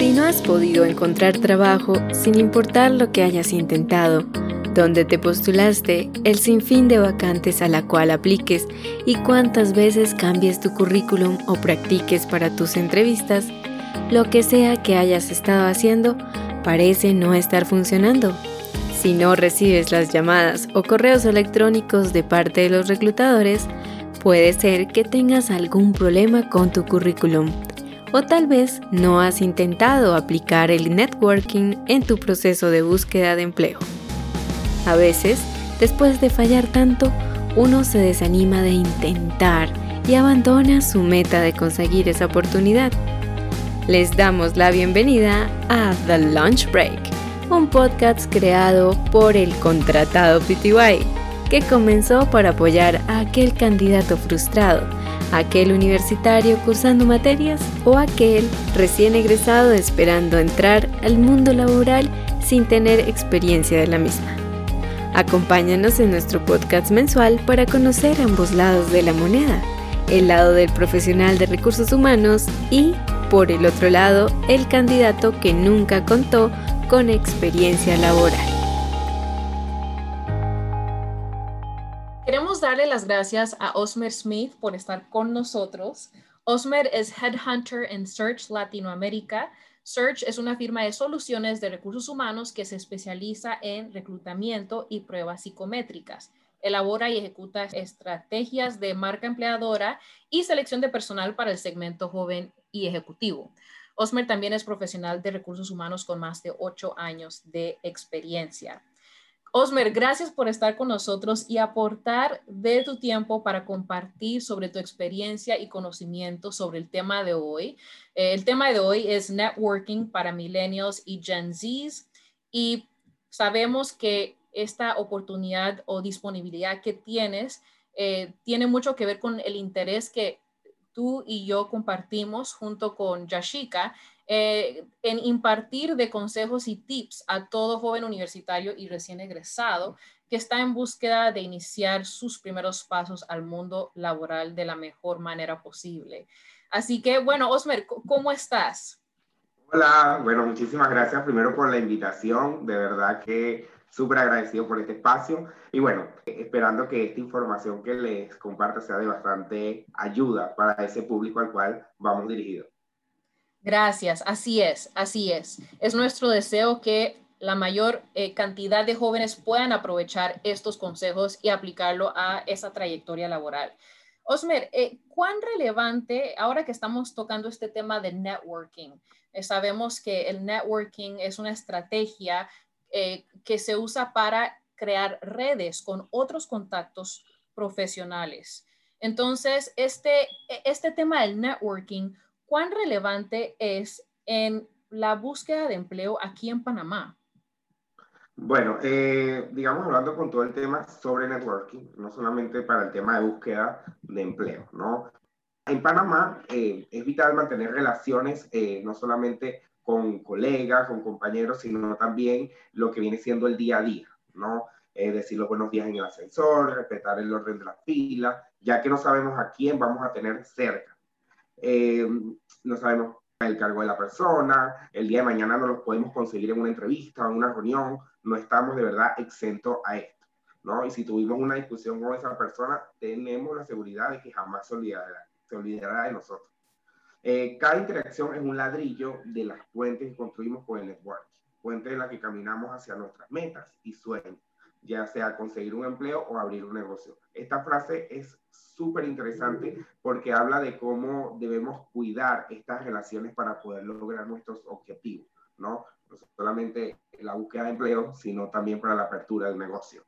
Si no has podido encontrar trabajo, sin importar lo que hayas intentado, dónde te postulaste, el sinfín de vacantes a la cual apliques y cuántas veces cambies tu currículum o practiques para tus entrevistas, lo que sea que hayas estado haciendo parece no estar funcionando. Si no recibes las llamadas o correos electrónicos de parte de los reclutadores, puede ser que tengas algún problema con tu currículum. O tal vez no has intentado aplicar el networking en tu proceso de búsqueda de empleo. A veces, después de fallar tanto, uno se desanima de intentar y abandona su meta de conseguir esa oportunidad. Les damos la bienvenida a The Lunch Break, un podcast creado por el contratado PTY, que comenzó para apoyar a aquel candidato frustrado, aquel universitario cursando materias o aquel recién egresado esperando entrar al mundo laboral sin tener experiencia de la misma. Acompáñanos en nuestro podcast mensual para conocer ambos lados de la moneda, el lado del profesional de recursos humanos y, por el otro lado, el candidato que nunca contó con experiencia laboral. Las gracias a Osmer Smith por estar con nosotros. Osmer es Headhunter en Search Latinoamérica Search es una firma de soluciones de recursos humanos que se especializa en reclutamiento y pruebas psicométricas. Elabora y ejecuta estrategias de marca empleadora y selección de personal para el segmento joven y ejecutivo. Osmer también es profesional de recursos humanos con más de ocho años de experiencia. Osmer, gracias por estar con nosotros y aportar de tu tiempo para compartir sobre tu experiencia y conocimiento sobre el tema de hoy. Eh, el tema de hoy es networking para millennials y Gen Zs y sabemos que esta oportunidad o disponibilidad que tienes eh, tiene mucho que ver con el interés que tú y yo compartimos junto con Yashika eh, en impartir de consejos y tips a todo joven universitario y recién egresado que está en búsqueda de iniciar sus primeros pasos al mundo laboral de la mejor manera posible. Así que, bueno, Osmer, ¿cómo estás? Hola, bueno, muchísimas gracias primero por la invitación, de verdad que súper agradecido por este espacio y bueno, esperando que esta información que les comparto sea de bastante ayuda para ese público al cual vamos dirigidos. Gracias, así es, así es. Es nuestro deseo que la mayor eh, cantidad de jóvenes puedan aprovechar estos consejos y aplicarlo a esa trayectoria laboral. Osmer, eh, ¿cuán relevante, ahora que estamos tocando este tema de networking, eh, sabemos que el networking es una estrategia que se usa para crear redes con otros contactos profesionales. Entonces, este, este tema del networking, ¿cuán relevante es en la búsqueda de empleo aquí en Panamá? Bueno, eh, digamos hablando con todo el tema sobre networking, no solamente para el tema de búsqueda de empleo, ¿no? En Panamá eh, es vital mantener relaciones eh, no solamente con colegas, con compañeros, sino también lo que viene siendo el día a día, ¿no? decir los buenos días en el ascensor, respetar el orden de la fila, ya que no sabemos a quién vamos a tener cerca. Eh, no sabemos el cargo de la persona, el día de mañana no los podemos conseguir en una entrevista en una reunión, no estamos de verdad exentos a esto, ¿no? Y si tuvimos una discusión con esa persona, tenemos la seguridad de que jamás se olvidará, se olvidará de nosotros. Eh, cada interacción es un ladrillo de las puentes que construimos con el network, puentes en las que caminamos hacia nuestras metas y sueños ya sea conseguir un empleo o abrir un negocio. Esta frase es súper interesante porque habla de cómo debemos cuidar estas relaciones para poder lograr nuestros objetivos, ¿no? No solamente la búsqueda de empleo, sino también para la apertura del negocio.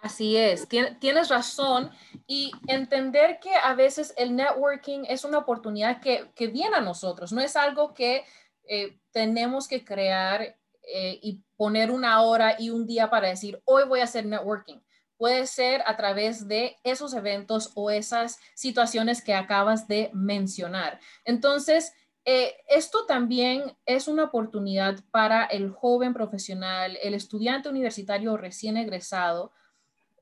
Así es, tienes razón y entender que a veces el networking es una oportunidad que, que viene a nosotros, no es algo que eh, tenemos que crear eh, y poner una hora y un día para decir, hoy voy a hacer networking. Puede ser a través de esos eventos o esas situaciones que acabas de mencionar. Entonces, eh, esto también es una oportunidad para el joven profesional, el estudiante universitario recién egresado,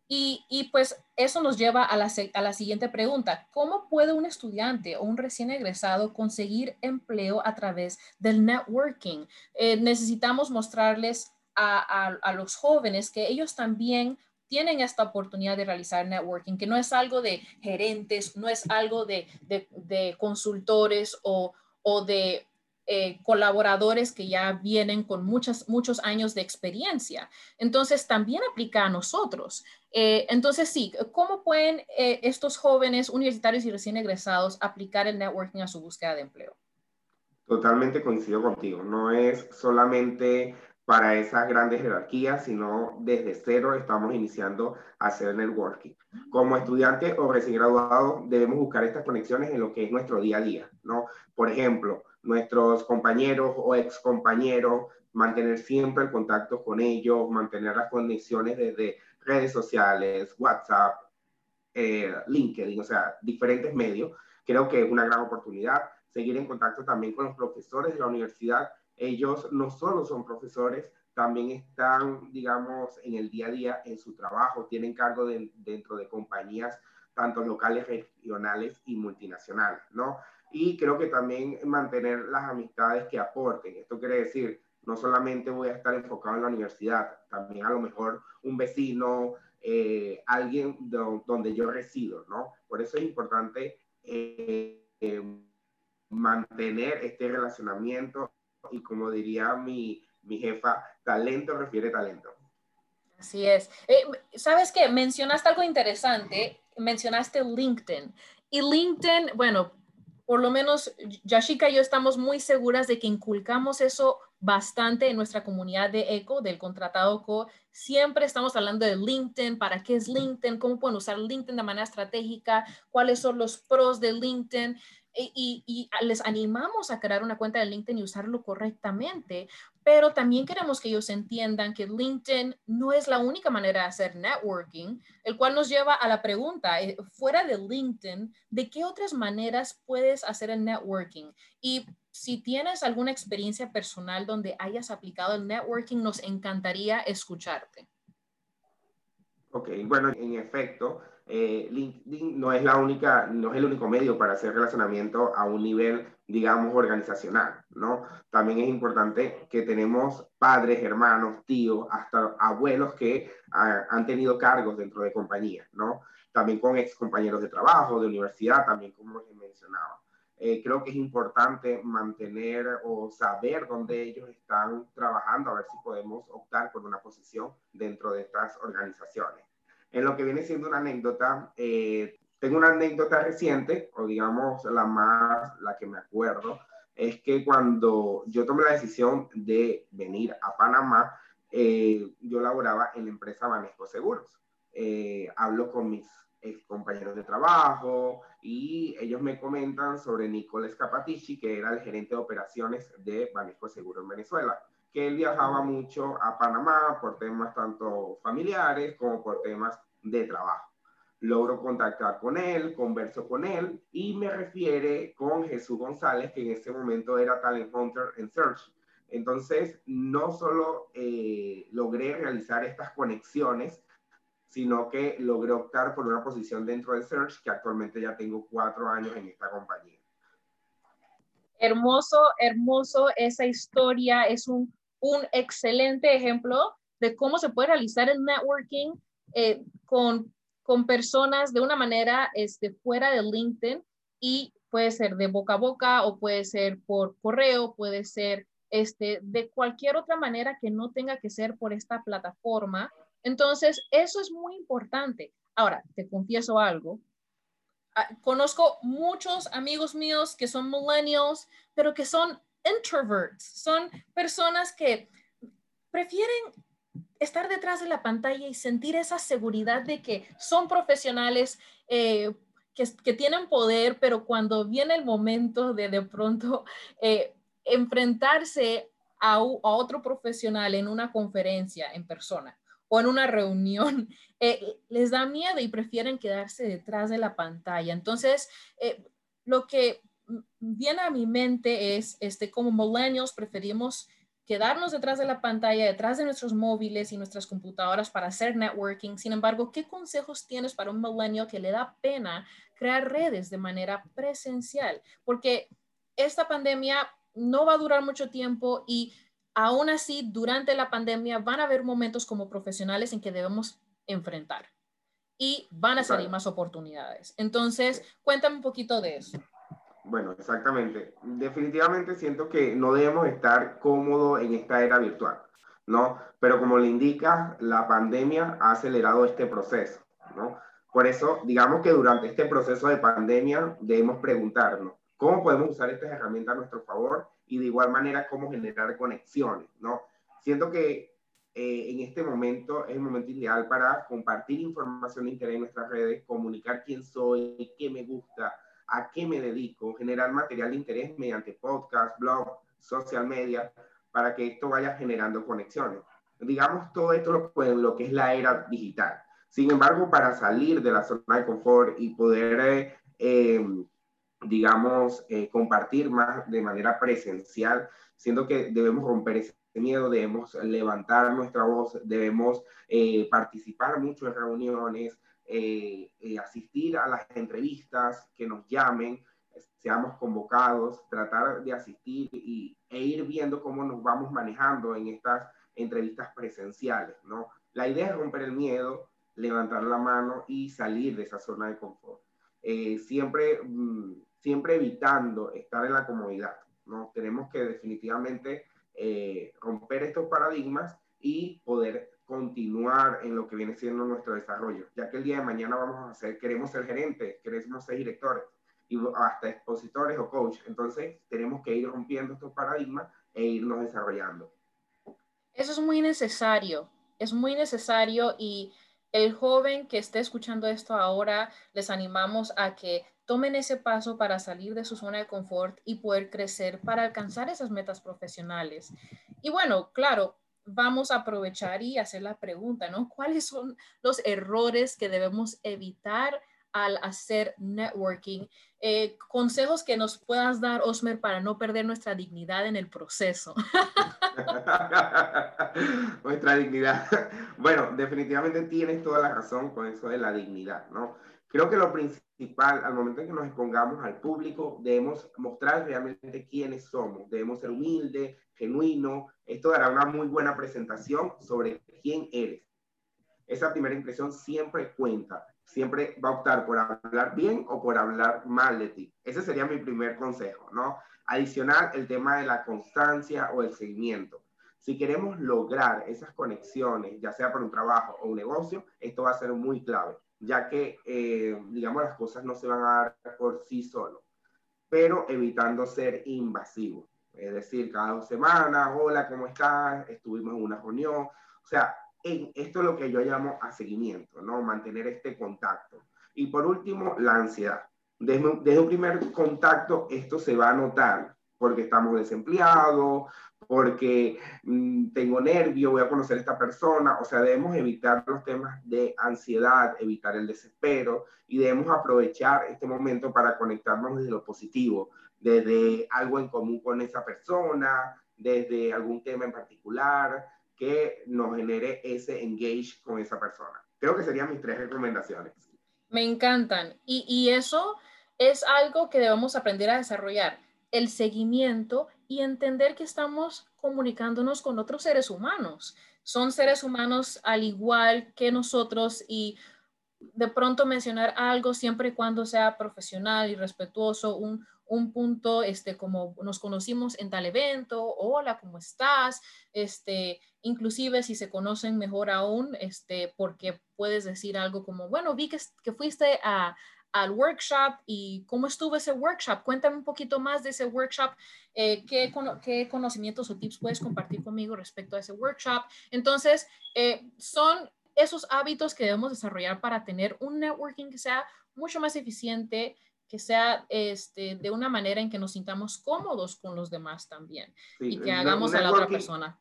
Y, pues eso nos lleva a la, siguiente pregunta. ¿Cómo puede un estudiante o un recién egresado conseguir empleo a través del networking? Eh, necesitamos mostrarles a, los jóvenes que ellos también tienen esta oportunidad de realizar networking, que no es algo de gerentes, no es algo de, consultores o, o de eh, colaboradores que ya vienen con muchas, muchos años de experiencia. Entonces, también aplica a nosotros. Eh, entonces, sí, ¿cómo pueden eh, estos jóvenes universitarios y recién egresados aplicar el networking a su búsqueda de empleo? Totalmente coincido contigo. No es solamente para esas grandes jerarquías, sino desde cero estamos iniciando a hacer networking. Como estudiante o recién graduado, debemos buscar estas conexiones en lo que es nuestro día a día, ¿no? Por ejemplo, nuestros compañeros o ex compañeros, mantener siempre el contacto con ellos, mantener las conexiones desde redes sociales, WhatsApp, eh, LinkedIn, o sea, diferentes medios. Creo que es una gran oportunidad seguir en contacto también con los profesores de la universidad. Ellos no solo son profesores, también están, digamos, en el día a día en su trabajo, tienen cargo dentro de compañías tanto locales, regionales y multinacionales, ¿no? y creo que también mantener las amistades que aporten. Esto quiere decir, no solamente voy a estar enfocado en la universidad, también a lo mejor un vecino, eh, alguien donde yo resido, ¿no? Por eso es importante eh, eh, mantener este relacionamiento y como diría mi, mi jefa, talento refiere talento. Así es. ¿Sabes qué? Mencionaste algo interesante, mencionaste LinkedIn. Y LinkedIn, bueno, por lo menos Yashika y yo estamos muy seguras de que inculcamos eso bastante en nuestra comunidad de ECO, del contratado CO. Siempre estamos hablando de LinkedIn, para qué es LinkedIn, cómo pueden usar LinkedIn de manera estratégica, cuáles son los pros de LinkedIn y, les animamos a crear una cuenta de LinkedIn y usarlo correctamente, pero también queremos que ellos entiendan que LinkedIn no es la única manera de hacer networking, el cual nos lleva a la pregunta, eh, fuera de LinkedIn, ¿de qué otras maneras puedes hacer el networking? Y si tienes alguna experiencia personal donde hayas aplicado el networking, nos encantaría escucharte. Ok, bueno, en efecto, eh, LinkedIn no es, la única, no es el único medio para hacer relacionamiento a un nivel, digamos, organizacional, ¿no? También es importante que tenemos padres, hermanos, tíos, hasta abuelos que ah, han tenido cargos dentro de compañías, ¿no? También con ex compañeros de trabajo, de universidad, también como les mencionaba. Eh, creo que es importante mantener o saber dónde ellos están trabajando, a ver si podemos optar por una posición dentro de estas organizaciones. En lo que viene siendo una anécdota, eh, tengo una anécdota reciente, o digamos la más, la que me acuerdo, es que cuando yo tomé la decisión de venir a Panamá, eh, yo laboraba en la empresa Banesco Seguros. Eh, hablo con mis compañeros de trabajo y ellos me comentan sobre Nicolás Capatici, que era el gerente de operaciones de Banesco Seguros en Venezuela que él viajaba mucho a Panamá por temas tanto familiares como por temas de trabajo. Logro contactar con él, converso con él y me refiere con Jesús González, que en ese momento era Talent Hunter en Search. Entonces, no solo eh, logré realizar estas conexiones, sino que logré optar por una posición dentro de Search, que actualmente ya tengo cuatro años en esta compañía. Hermoso, hermoso esa historia. Es un un excelente ejemplo de cómo se puede realizar el networking eh, con, con personas de una manera este, fuera de LinkedIn y puede ser de boca a boca o puede ser por correo, puede ser este, de cualquier otra manera que no tenga que ser por esta plataforma. Entonces, eso es muy importante. Ahora, te confieso algo. Ah, conozco muchos amigos míos que son millennials, pero que son introverts, son personas que prefieren estar detrás de la pantalla y sentir esa seguridad de que son profesionales, eh, que, tienen poder, pero cuando viene el momento de de pronto eh, enfrentarse a, otro profesional en una conferencia en persona o en una reunión, eh, les da miedo y prefieren quedarse detrás de la pantalla. Entonces, lo que viene a mi mente es, este, como millennials preferimos quedarnos detrás de la pantalla, detrás de nuestros móviles y nuestras computadoras para hacer networking. Sin embargo, ¿qué consejos tienes para un millennial que le da pena crear redes de manera presencial? Porque esta pandemia no va a durar mucho tiempo y aún así, durante la pandemia van a haber momentos como profesionales en que debemos enfrentar y van a salir más oportunidades. Entonces, cuéntame un poquito de eso. Bueno, exactamente. Definitivamente siento que no debemos estar cómodos en esta era virtual, ¿no? Pero como le indica, la pandemia ha acelerado este proceso, ¿no? Por eso, digamos que durante este proceso de pandemia debemos preguntarnos, ¿cómo podemos usar estas herramientas a nuestro favor? Y de igual manera, ¿cómo generar conexiones, ¿no? Siento que eh, en este momento es el momento ideal para compartir información de interés en nuestras redes, comunicar quién soy, qué me gusta, a qué me dedico, generar material de interés mediante podcast, blog, social media, para que esto vaya generando conexiones. Digamos todo esto lo, lo que es la era digital. Sin embargo, para salir de la zona de confort y poder, eh, eh, digamos, eh, compartir más de manera presencial, siendo que debemos romper ese miedo, debemos levantar nuestra voz, debemos participar mucho en reuniones, eh, eh, asistir a las entrevistas, que nos llamen, seamos convocados, tratar de asistir y, e ir viendo cómo nos vamos manejando en estas entrevistas presenciales, ¿no? La idea es romper el miedo, levantar la mano y salir de esa zona de confort. Eh, siempre, mm, siempre evitando estar en la comodidad, ¿no? Tenemos que definitivamente romper estos paradigmas y poder continuar en lo que viene siendo nuestro desarrollo, ya que el día de mañana vamos a ser, queremos ser gerentes, queremos ser directores y hasta expositores o coach. Entonces, tenemos que ir rompiendo estos paradigmas e irnos desarrollando. Eso es muy necesario, es muy necesario y el joven que esté escuchando esto ahora, les animamos a que tomen ese paso para salir de su zona de confort y poder crecer para alcanzar esas metas profesionales. Y bueno, claro, vamos a aprovechar y hacer la pregunta, ¿no? ¿Cuáles son los errores que debemos evitar al hacer networking? Eh, consejos que nos puedas dar, Osmer, para no perder nuestra dignidad en el proceso. nuestra dignidad. Bueno, definitivamente tienes toda la razón con eso de la dignidad, ¿no? Creo que lo principal, al momento en que nos expongamos al público, debemos mostrar realmente quiénes somos. Debemos ser humildes, genuinos. Esto dará una muy buena presentación sobre quién eres. Esa primera impresión siempre cuenta. Siempre va a optar por hablar bien o por hablar mal de ti. Ese sería mi primer consejo, ¿no? Adicional, el tema de la constancia o el seguimiento. Si queremos lograr esas conexiones, ya sea por un trabajo o un negocio, esto va a ser muy clave ya que, eh, digamos, las cosas no se van a dar por sí solo, pero evitando ser invasivo. Es decir, cada dos semanas, hola, ¿cómo estás? Estuvimos en una reunión. O sea, esto es lo que yo llamo a seguimiento, ¿no? Mantener este contacto. Y por último, la ansiedad. Desde, desde un primer contacto, esto se va a notar porque estamos desempleados, porque mm, tengo nervio, voy a conocer a esta persona. O sea, debemos evitar los temas de ansiedad, evitar el desespero y debemos aprovechar este momento para conectarnos desde lo positivo, desde algo en común con esa persona, desde algún tema en particular que nos genere ese engage con esa persona. Creo que serían mis tres recomendaciones. Me encantan. Y, y eso es algo que debemos aprender a desarrollar el seguimiento y entender que estamos comunicándonos con otros seres humanos. Son seres humanos al igual que nosotros y de pronto mencionar algo siempre y cuando sea profesional y respetuoso, un, un punto, este, como nos conocimos en tal evento, hola, ¿cómo estás? Este, inclusive si se conocen mejor aún, este, porque puedes decir algo como, bueno, vi que, que fuiste a, al workshop y cómo estuvo ese workshop. Cuéntame un poquito más de ese workshop. Eh, ¿qué, ¿qué, conocimientos o tips puedes compartir conmigo respecto a ese workshop? Entonces, eh, son esos hábitos que debemos desarrollar para tener un networking que sea mucho más eficiente, que sea este, de una manera en que nos sintamos cómodos con los demás también y que hagamos a la otra persona.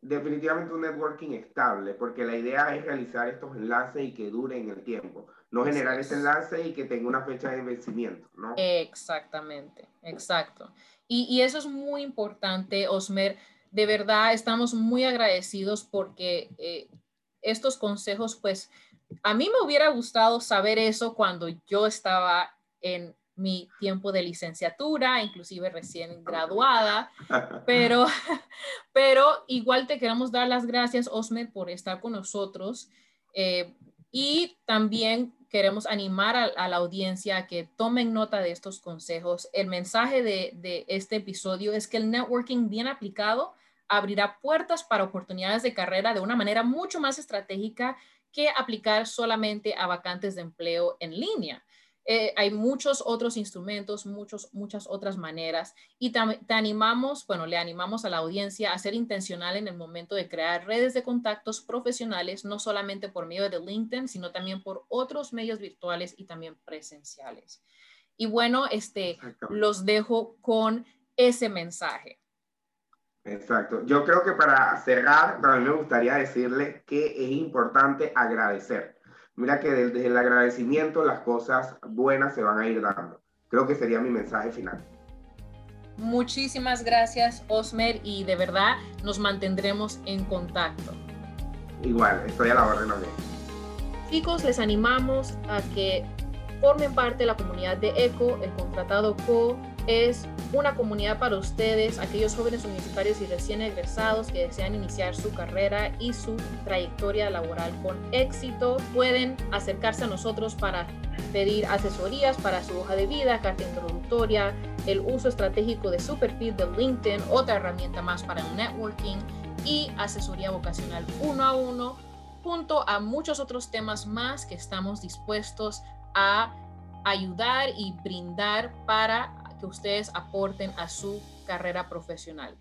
Definitivamente un networking estable, porque la idea es realizar estos enlaces y que duren el tiempo, no generar ese enlace y que tenga una fecha de vencimiento, ¿no? Exactamente, exacto. Y, y eso es muy importante, Osmer. de verdad estamos muy agradecidos porque eh, estos consejos, pues a mí me hubiera gustado saber eso cuando yo estaba en mi tiempo de licenciatura, inclusive recién graduada, pero, pero igual te queremos dar las gracias, Osmer, por estar con nosotros. Eh, y también queremos animar a, la audiencia a que tomen nota de estos consejos. El mensaje de, este episodio es que el networking bien aplicado abrirá puertas para oportunidades de carrera de una manera mucho más estratégica que aplicar solamente a vacantes de empleo en línea. Eh, hay muchos otros instrumentos, muchos, muchas otras maneras y te animamos, bueno, le animamos a la audiencia a ser intencional en el momento de crear redes de contactos profesionales, no solamente por medio de LinkedIn, sino también por otros medios virtuales y también presenciales. Y bueno, este, los dejo con ese mensaje. Exacto. Yo creo que para cerrar, también me gustaría decirle que es importante agradecer. Mira que desde el agradecimiento las cosas buenas se van a ir dando. Creo que sería mi mensaje final. Muchísimas gracias, Osmer, y de verdad nos mantendremos en contacto. Igual, estoy a la orden de Chicos, les animamos a que formen parte de la comunidad de ECO, el contratado CO es una comunidad para ustedes, aquellos jóvenes universitarios y recién egresados que desean iniciar su carrera y su trayectoria laboral con éxito. Pueden acercarse a nosotros para pedir asesorías para su hoja de vida, carta introductoria, el uso estratégico de su de LinkedIn, otra herramienta más para el networking y asesoría vocacional uno a uno, junto a muchos otros temas más que estamos dispuestos a ayudar y brindar para que ustedes aporten a su carrera profesional.